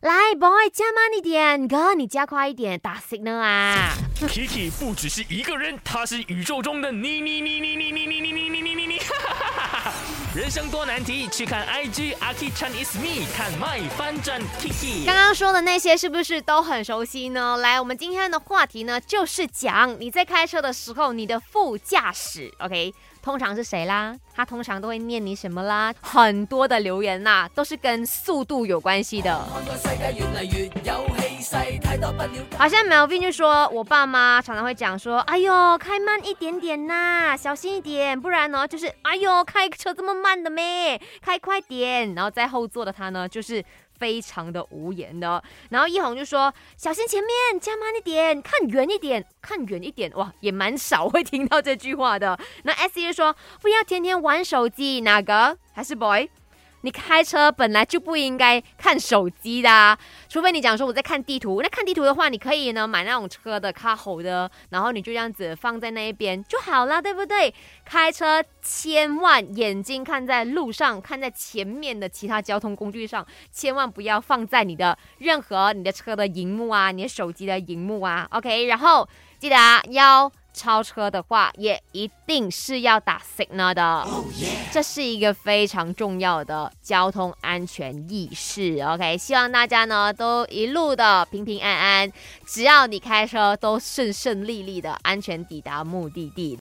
来，boy，加慢一点，哥，你加快一点，打 signal 啊。Kiki 不只是一个人，他是宇宙中的你你你你你你你你你你你你你。人生多难题，去看 IG Aki Chan is me，看 My 翻转 Kiki。刚刚说的那些是不是都很熟悉呢？来，我们今天的话题呢，就是讲你在开车的时候，你的副驾驶，OK。通常是谁啦？他通常都会念你什么啦？很多的留言呐，都是跟速度有关系的。好像 Melvin 就说，我爸妈常常会讲说，哎呦，开慢一点点呐，小心一点，不然呢，就是哎呦，开车这么慢的咩？开快点。然后在后座的他呢，就是。非常的无言的，然后一红就说：“小心前面，加慢一点，看远一点，看远一点。”哇，也蛮少会听到这句话的。那 S 就说：“不要天天玩手机，哪个还是 boy？” 你开车本来就不应该看手机的，除非你讲说我在看地图。那看地图的话，你可以呢买那种车的卡喉的，然后你就这样子放在那一边就好了，对不对？开车千万眼睛看在路上，看在前面的其他交通工具上，千万不要放在你的任何你的车的荧幕啊，你的手机的荧幕啊。OK，然后记得啊要。超车的话，也一定是要打 signal 的，这是一个非常重要的交通安全意识。OK，希望大家呢都一路的平平安安，只要你开车都顺顺利利的安全抵达目的地。